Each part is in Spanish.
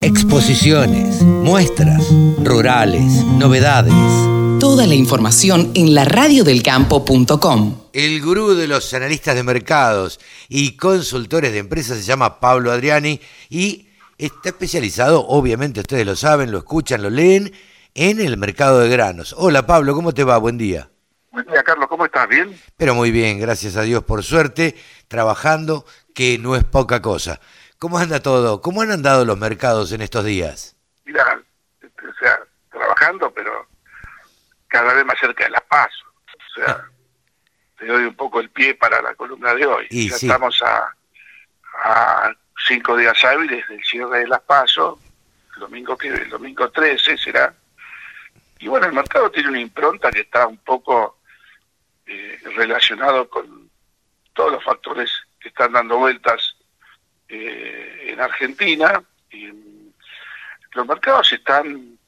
Exposiciones, muestras, rurales, novedades. Toda la información en laradiodelcampo.com. El gurú de los analistas de mercados y consultores de empresas se llama Pablo Adriani y está especializado, obviamente ustedes lo saben, lo escuchan, lo leen, en el mercado de granos. Hola Pablo, ¿cómo te va? Buen día. Buen día Carlos, ¿cómo estás? ¿Bien? Pero muy bien, gracias a Dios por suerte, trabajando, que no es poca cosa. ¿Cómo anda todo? ¿Cómo han andado los mercados en estos días? Mira, o sea, trabajando, pero cada vez más cerca de la paz. O sea, te doy un poco el pie para la columna de hoy. Y ya sí. estamos a, a cinco días hábiles del cierre de las pasos, el domingo que el domingo 13 será. Y bueno, el mercado tiene una impronta que está un poco eh, relacionado con todos los factores que están dando vueltas eh, en Argentina. Mm, los mercados están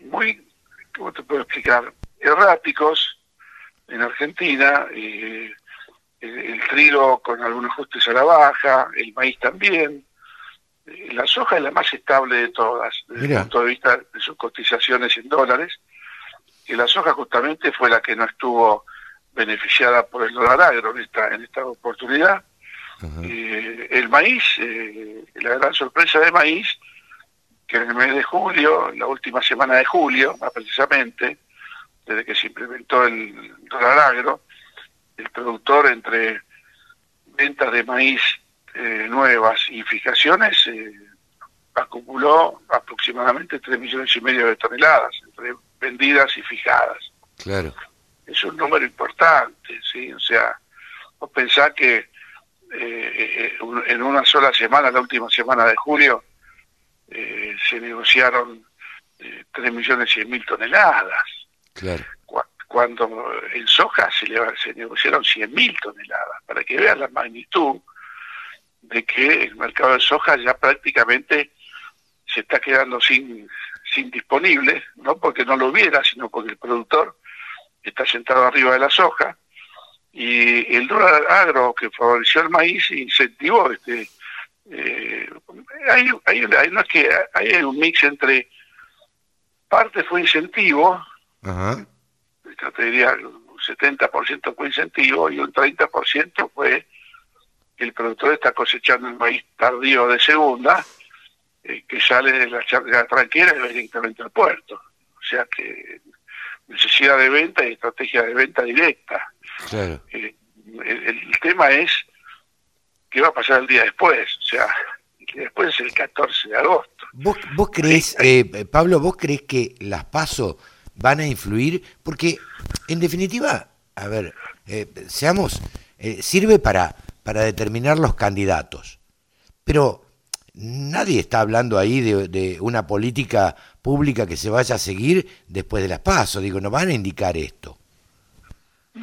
muy, ¿cómo te puedo explicar? Erráticos en Argentina. eh, el, el trigo con algunos ajustes a la baja, el maíz también. Eh, La soja es la más estable de todas, desde Mira. el punto de vista de sus cotizaciones en dólares. Y la soja justamente fue la que no estuvo beneficiada por el dólar agro en esta, en esta oportunidad. Eh, el maíz, eh, la gran sorpresa de maíz, que en el mes de julio, la última semana de julio, más precisamente, desde que se implementó el dólar agro, el productor entre ventas de maíz eh, nuevas y fijaciones acumuló aproximadamente 3 millones y medio de toneladas entre vendidas y fijadas Claro. es un número importante, ¿sí? O sea, vos pensás que eh, eh, en una sola semana, la última semana de julio, eh, se negociaron eh, 3 millones y mil toneladas, Claro. Cu- cuando en soja se, le- se negociaron 100 mil toneladas, para que veas la magnitud de que el mercado de soja ya prácticamente se está quedando sin, sin disponible, no porque no lo hubiera, sino porque el productor está sentado arriba de la soja y el dólar agro que favoreció el maíz incentivó este eh, hay, hay, hay- no es que hay un mix entre parte fue incentivo Ajá. yo te diría un 70% fue incentivo y un 30% fue que el productor está cosechando el maíz tardío de segunda eh, que sale de la, de la tranquera y va directamente al puerto. O sea que necesidad de venta y estrategia de venta directa. Claro. Eh, el, el tema es qué va a pasar el día después. O sea, el día después es el 14 de agosto. ¿Vos, vos creés, eh, Pablo, vos creés que las paso van a influir? Porque, en definitiva, a ver, eh, seamos, eh, sirve para, para determinar los candidatos. Pero nadie está hablando ahí de, de una política pública que se vaya a seguir después de las pasos. Digo, no van a indicar esto.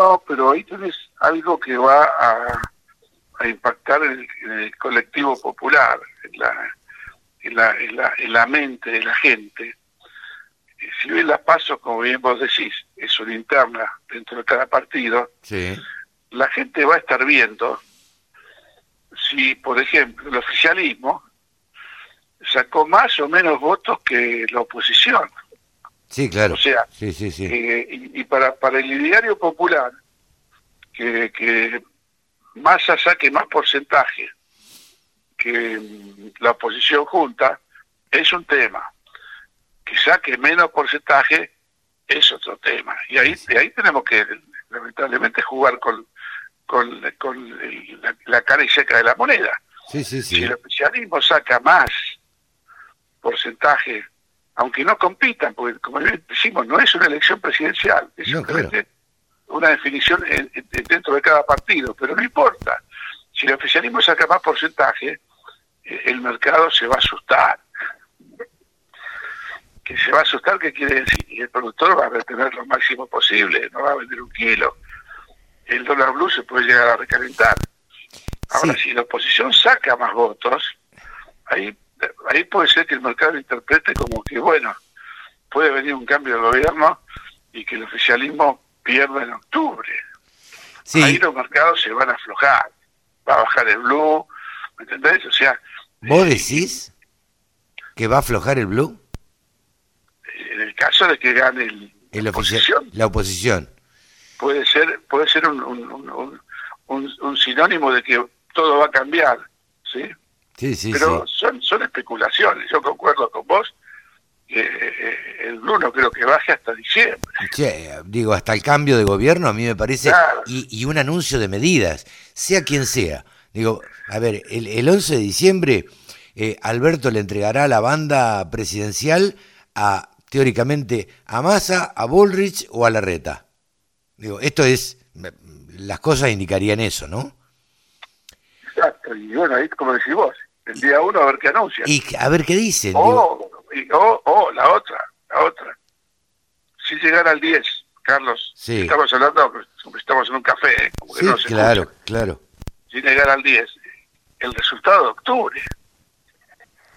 No, pero ahí tenés algo que va a, a impactar en el, en el colectivo popular, en la, en, la, en, la, en la mente de la gente. Eh, Si bien las pasos, como bien vos decís, es una interna dentro de cada partido, Sí. la gente va a estar viendo si, por ejemplo, el oficialismo sacó más o menos votos que la oposición. Sí, claro. O sea, Sí, sí, sí. Eh, y, y para, para el ideario popular, que, que Massa saque más porcentaje que mm, la oposición junta, es un tema. Que saque menos porcentaje es otro tema. Y ahí, ahí tenemos que, lamentablemente, jugar con, con, con el- la, la cara y seca de la moneda. Sí, sí, Si el oficialismo saca más porcentaje, aunque no compitan, porque como decimos, no es una elección presidencial, es No, simplemente una definición en- en- dentro de cada partido, pero no importa. Si el oficialismo saca más porcentaje, eh, el mercado se va a asustar. Que se va a asustar, ¿qué quiere decir? Y el productor va a retener lo máximo posible, no va a vender un kilo. El dólar blue se puede llegar a recalentar. Ahora, Sí. si la oposición saca más votos, ahí, ahí puede ser que el mercado interprete como que, bueno, puede venir un cambio de gobierno y que el oficialismo pierda en octubre. Sí. Ahí los mercados se van a aflojar. Va a bajar el blue, ¿me entendés? O sea, ¿Vos decís? ¿Que va a aflojar el blue? En el caso de que gane el, El la oposición, la oposición. puede ser, puede ser un, un, un- un- un sinónimo de que todo va a cambiar, ¿sí? Sí, sí, Pero sí. son, son especulaciones. Yo concuerdo con vos que eh, el blue no creo que baje hasta diciembre. Che, digo, hasta el cambio de gobierno a mí me parece, Claro. y, y un anuncio de medidas, sea quien sea. Digo, a ver, el, el 11 de diciembre eh, Alberto le entregará la banda presidencial a, teóricamente, a Massa, a Bullrich o a Larreta. Digo, esto es, las cosas indicarían eso, ¿no? Exacto. Y bueno, ahí como decís vos, el día uno a ver qué anuncian. Y a ver qué dicen. O, y- o, o la otra, la otra. Si llegara al 10, Carlos, Sí. estamos hablando, estamos en un café, ¿eh? como que sí, no se claro, escucha. claro, Si llegara al 10, el resultado de octubre.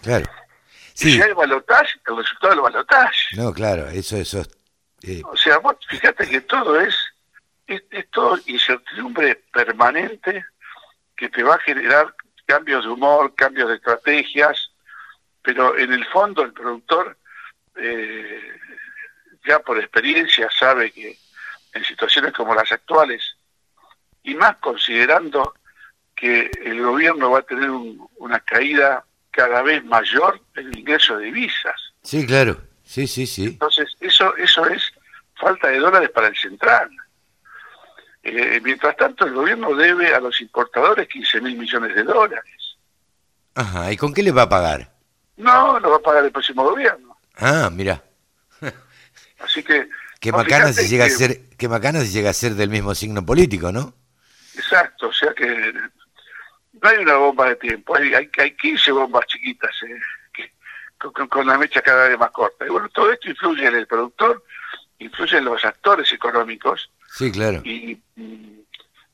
claro. Y Sí, si hay balotaje, el resultado del balotaje. no, claro, eso, eso. eh, O sea, vos fíjate que todo es, es, es todo incertidumbre permanente que te va a generar cambios de humor, cambios de estrategias, pero en el fondo el productor eh, ya por experiencia sabe que en situaciones como las actuales, y más considerando que el gobierno va a tener un- una caída cada vez mayor en el ingreso de divisas. sí, claro, sí, sí, sí. Entonces, eso, eso es falta de dólares para el central. Eh, mientras tanto, el gobierno debe a los importadores 15 mil millones de dólares. Ajá, ¿y con qué le va a pagar? No, lo va a pagar el próximo gobierno. Ah, mira, Así que... qué vos macana si llega a ser, qué macana si llega a ser del mismo signo político, ¿no? Exacto, o sea que no hay una bomba de tiempo, hay, hay, hay 15 bombas chiquitas eh, que- con- con la mecha cada vez más corta. Y bueno, todo esto influye en el productor, influye en los actores económicos, Sí, claro. y, y,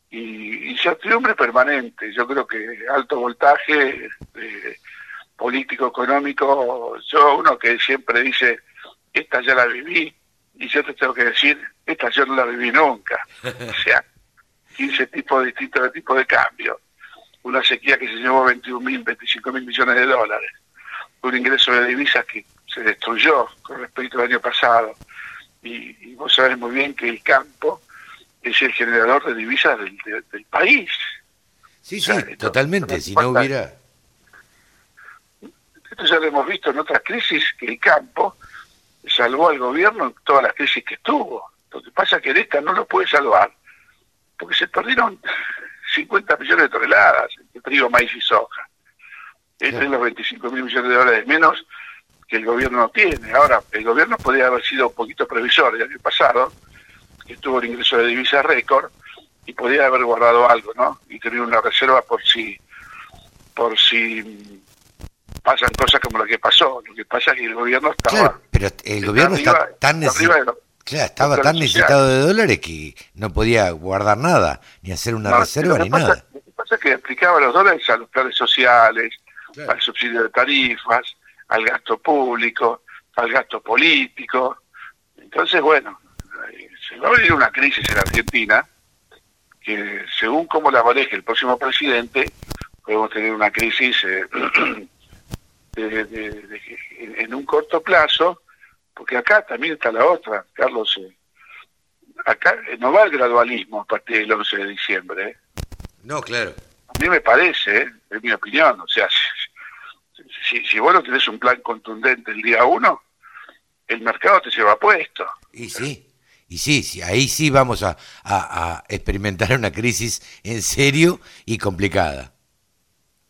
y incertidumbre permanente. Yo creo que alto voltaje eh, político, económico, yo uno que siempre dice, esta ya la viví, y yo te tengo que decir, esta yo no la viví nunca. O sea, 15 tipos distintos de tipos de cambio. Una sequía que se llevó 21 mil, 25 mil millones de dólares. Un ingreso de divisas que se destruyó con respecto al año pasado. Y, y vos sabés muy bien que el campo es el generador de divisas del, de- del país. Sí, sí, sea, totalmente. Si no hubiera. Esto ya lo hemos visto en otras crisis, que el campo salvó al gobierno en todas las crisis que estuvo. Lo que pasa es que en esta no lo puede salvar, porque se perdieron 50 millones de toneladas de trigo, maíz y soja. Es Claro. de los 25 mil millones de dólares menos que el gobierno no tiene. Ahora, el gobierno podría haber sido un poquito previsor el año pasado, que tuvo el ingreso de divisas récord, y podría haber guardado algo, ¿no? Y tener una reserva por si, por si pasan cosas como lo que pasó. Lo que pasa es que el gobierno estaba... Claro, pero el gobierno arriba- está tan necesitado. Claro, estaba tan necesitado de dólares que no podía guardar nada, ni hacer una No, reserva ni pasa- nada. Lo que pasa es que aplicaba los dólares a los planes sociales, Claro. al subsidio de tarifas, al gasto público, al gasto político. Entonces, bueno, va a venir una crisis en Argentina que según cómo la maneje el próximo presidente, podemos tener una crisis eh, de- de- de- en, un corto plazo, porque acá también está la otra, Carlos. eh, acá eh, no va el gradualismo a partir del 11 de diciembre. ¿eh? No, claro. A mí me parece, ¿eh? es mi opinión, o sea, si, si, si vos no tenés un plan contundente el día uno, el mercado te lleva puesto. Y sí, y sí, sí, ahí sí vamos a, experimentar una crisis en serio y complicada.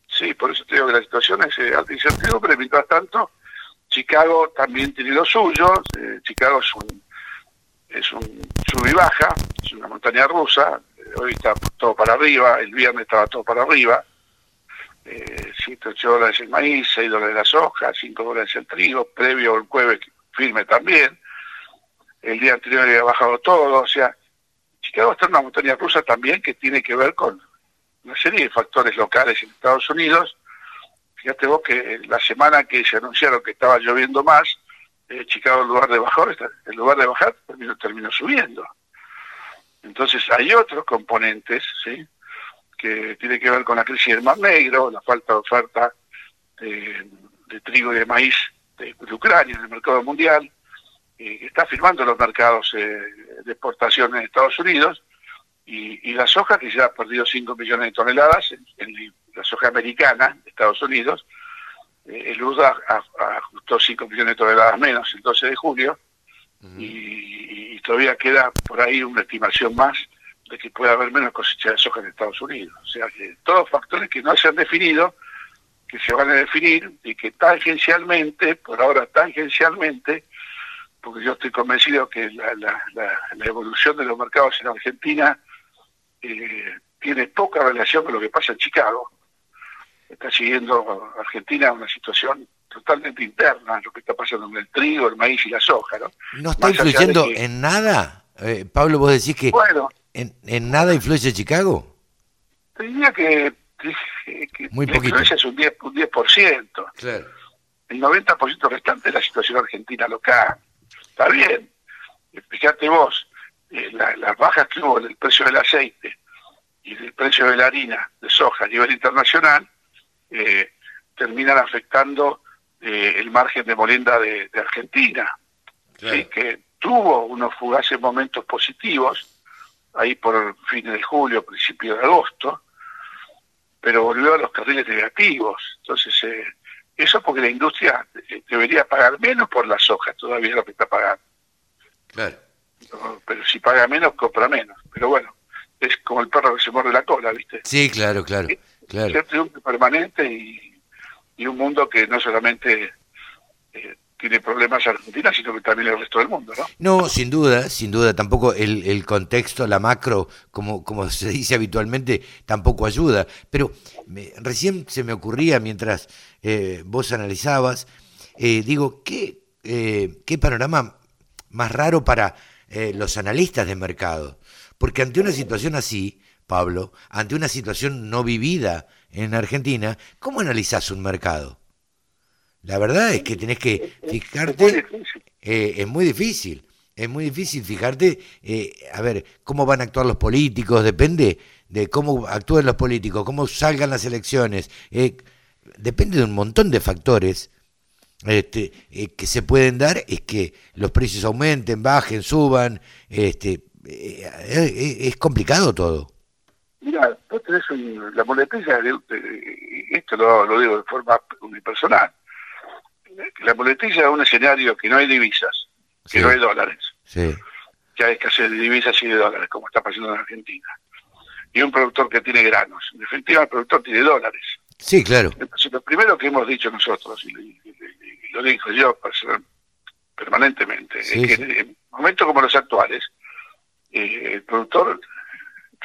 Sí, por eso te digo que la situación es eh, incertidumbre, mientras tanto, Chicago también tiene lo suyo, eh, Chicago es un, es un sub y baja, es una montaña rusa, eh, hoy está todo para arriba, el viernes estaba todo para arriba, eh, 7, 8 dólares el maíz, 6 dólares la soja, 5 dólares el trigo, previo el jueves firme también, el día anterior había bajado todo, o sea, Chicago está en una montaña rusa también que tiene que ver con una serie de factores locales en Estados Unidos. Fíjate vos que la semana que se anunciaron que estaba lloviendo más, eh, Chicago en lugar de bajar, en lugar de bajar terminó, terminó subiendo. Entonces hay otros componentes, ¿sí? que tiene que ver con la crisis del Mar Negro, la falta de oferta de, de trigo y de maíz de, Ucrania en el mercado mundial, que está firmando los mercados de exportación en Estados Unidos, y, la soja que ya ha perdido 5 millones de toneladas en, la soja americana de Estados Unidos, el UDA ajustó 5 millones de toneladas menos el 12 de julio, y, todavía queda por ahí una estimación más de que pueda haber menos cosecha de soja en Estados Unidos. O sea que todos factores que no se han definido, que se van a definir y que tangencialmente, por ahora tangencialmente, porque yo estoy convencido que la, la evolución de los mercados en Argentina eh, tiene poca relación con lo que pasa en Chicago. Está siguiendo Argentina una situación totalmente interna, lo que está pasando con el trigo, el maíz y la soja. ¿No, ¿No está influyendo en nada? Eh, Pablo, vos decís que bueno, en, nada influye Chicago. Te diría que, Muy la influencia es un 10%. Un 10%. Claro. El 90% restante es la situación argentina local. Está bien. Fíjate vos, eh, las bajas que hubo en el precio del aceite y el precio de la harina de soja a nivel internacional eh, terminan afectando eh, el margen de molienda de, Argentina, que tuvo unos fugaces momentos positivos ahí por fines de julio, principio de agosto, pero volvió a los carriles negativos. Entonces, eso porque la industria debería pagar menos por la soja, todavía lo que está pagando. Claro. Pero si paga menos, compra menos. Pero bueno, es como el perro que se muerde la cola, ¿viste? Sí, claro, claro. claro. Es un permanente y, y, un mundo que no solamente eh, tiene problemas Argentina, sino que también el resto del mundo, ¿no? No, sin duda, sin duda. Tampoco el, el contexto, la macro, como, como se dice habitualmente, tampoco ayuda. Pero recién se me ocurría, mientras eh, vos analizabas, eh, digo, ¿qué, ¿qué panorama más raro para eh, los analistas de mercado. Porque ante una situación así, Pablo, ante una situación no vivida en Argentina, ¿cómo analizás un mercado? La verdad es que tenés que fijarte, eh, es muy difícil, es muy difícil fijarte, eh, a ver, cómo van a actuar los políticos, depende de cómo actúen los políticos, cómo salgan las elecciones, depende de un montón de factores este, eh, que se pueden dar es que los precios aumenten, bajen, suban. Este, eh, eh, es complicado todo. Mira, vos tenés la muletilla, esto lo, digo de forma unipersonal, la muletilla es un escenario que no hay divisas, que no hay dólares, sí. que hay escasez de divisas y de dólares, como está pasando en Argentina. Y un productor que tiene granos. En definitiva, el productor tiene dólares. Sí, claro. Entonces, lo primero que hemos dicho nosotros, y, lo dijo yo permanentemente, es que en momentos como los actuales, eh, el productor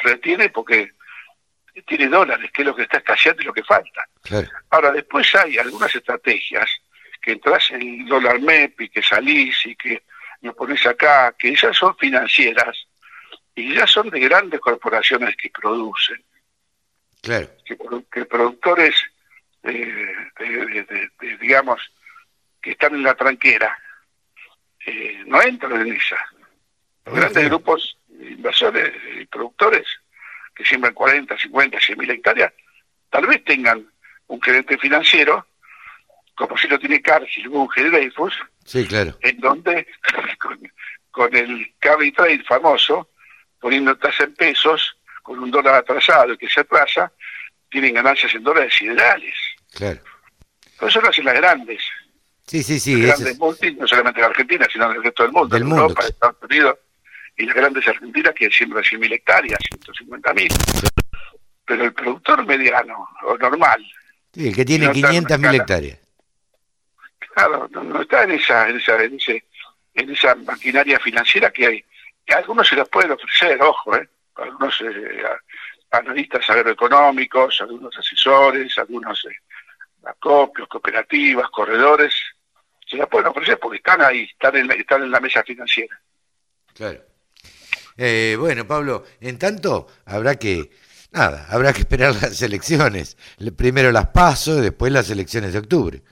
retiene porque tiene dólares, que es lo que está escaseando y lo que falta. Ahora, después hay algunas estrategias que entras en dólar MEP y que salís y que lo pones acá, que esas son financieras y ya son de grandes corporaciones que producen. Claro. Que, productores, eh, de, digamos, que están en la tranquera, eh, no entran en esa. Los grandes grupos inversores y productores que siembran 40, 50, 100 mil hectáreas, tal vez tengan un gerente financiero, como si lo tiene Cargill un Dreyfus, sí, claro. en donde con, el carry trade famoso, poniendo tasa en pesos, con un dólar atrasado que se atrasa, tienen ganancias en dólares siderales. Claro. Eso lo hacen las grandes. Sí, sí, sí. grandes multis, no solamente en Argentina, sino en el resto del mundo, en Europa, Estados Unidos, y las grandes argentinas que siembran 100.000 hectáreas, 150.000. Pero el productor mediano o normal. Sí, el que tiene 500.000 hectáreas. Claro, no, está en esa, en esa, en, ese, en esa maquinaria financiera que hay. Algunos se los pueden ofrecer, ojo, ¿eh? algunos eh, analistas agroeconómicos, algunos asesores, algunos eh, acopios, cooperativas, corredores, se la pueden ofrecer porque están ahí, están en la, están en la mesa financiera. Claro. Eh, bueno, Pablo, en tanto habrá que, nada, habrá que esperar las elecciones. Primero las paso y después las elecciones de octubre.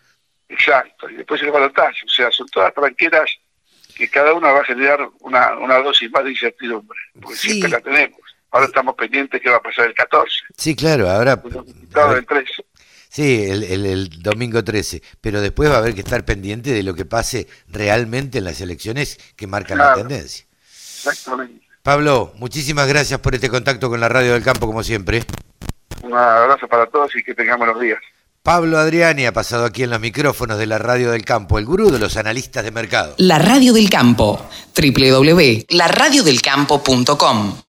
Exacto, y después el balotaje. O sea, son todas tranqueras que cada una va a generar una, una dosis más de incertidumbre, porque siempre la tenemos. Ahora estamos pendientes qué va a pasar el 14. Sí, claro, ahora... El 13. Sí, el, el, domingo 13, pero después va a haber que estar pendiente de lo que pase realmente en las elecciones que marcan la tendencia. Exactamente. Pablo, muchísimas gracias por este contacto con la Radio del Campo, como siempre. Un abrazo para todos y que tengamos los días. Pablo Adriani ha pasado aquí en los micrófonos de la Radio del Campo, el gurú de los analistas de mercado. La Radio del Campo, www.laradiodelcampo.com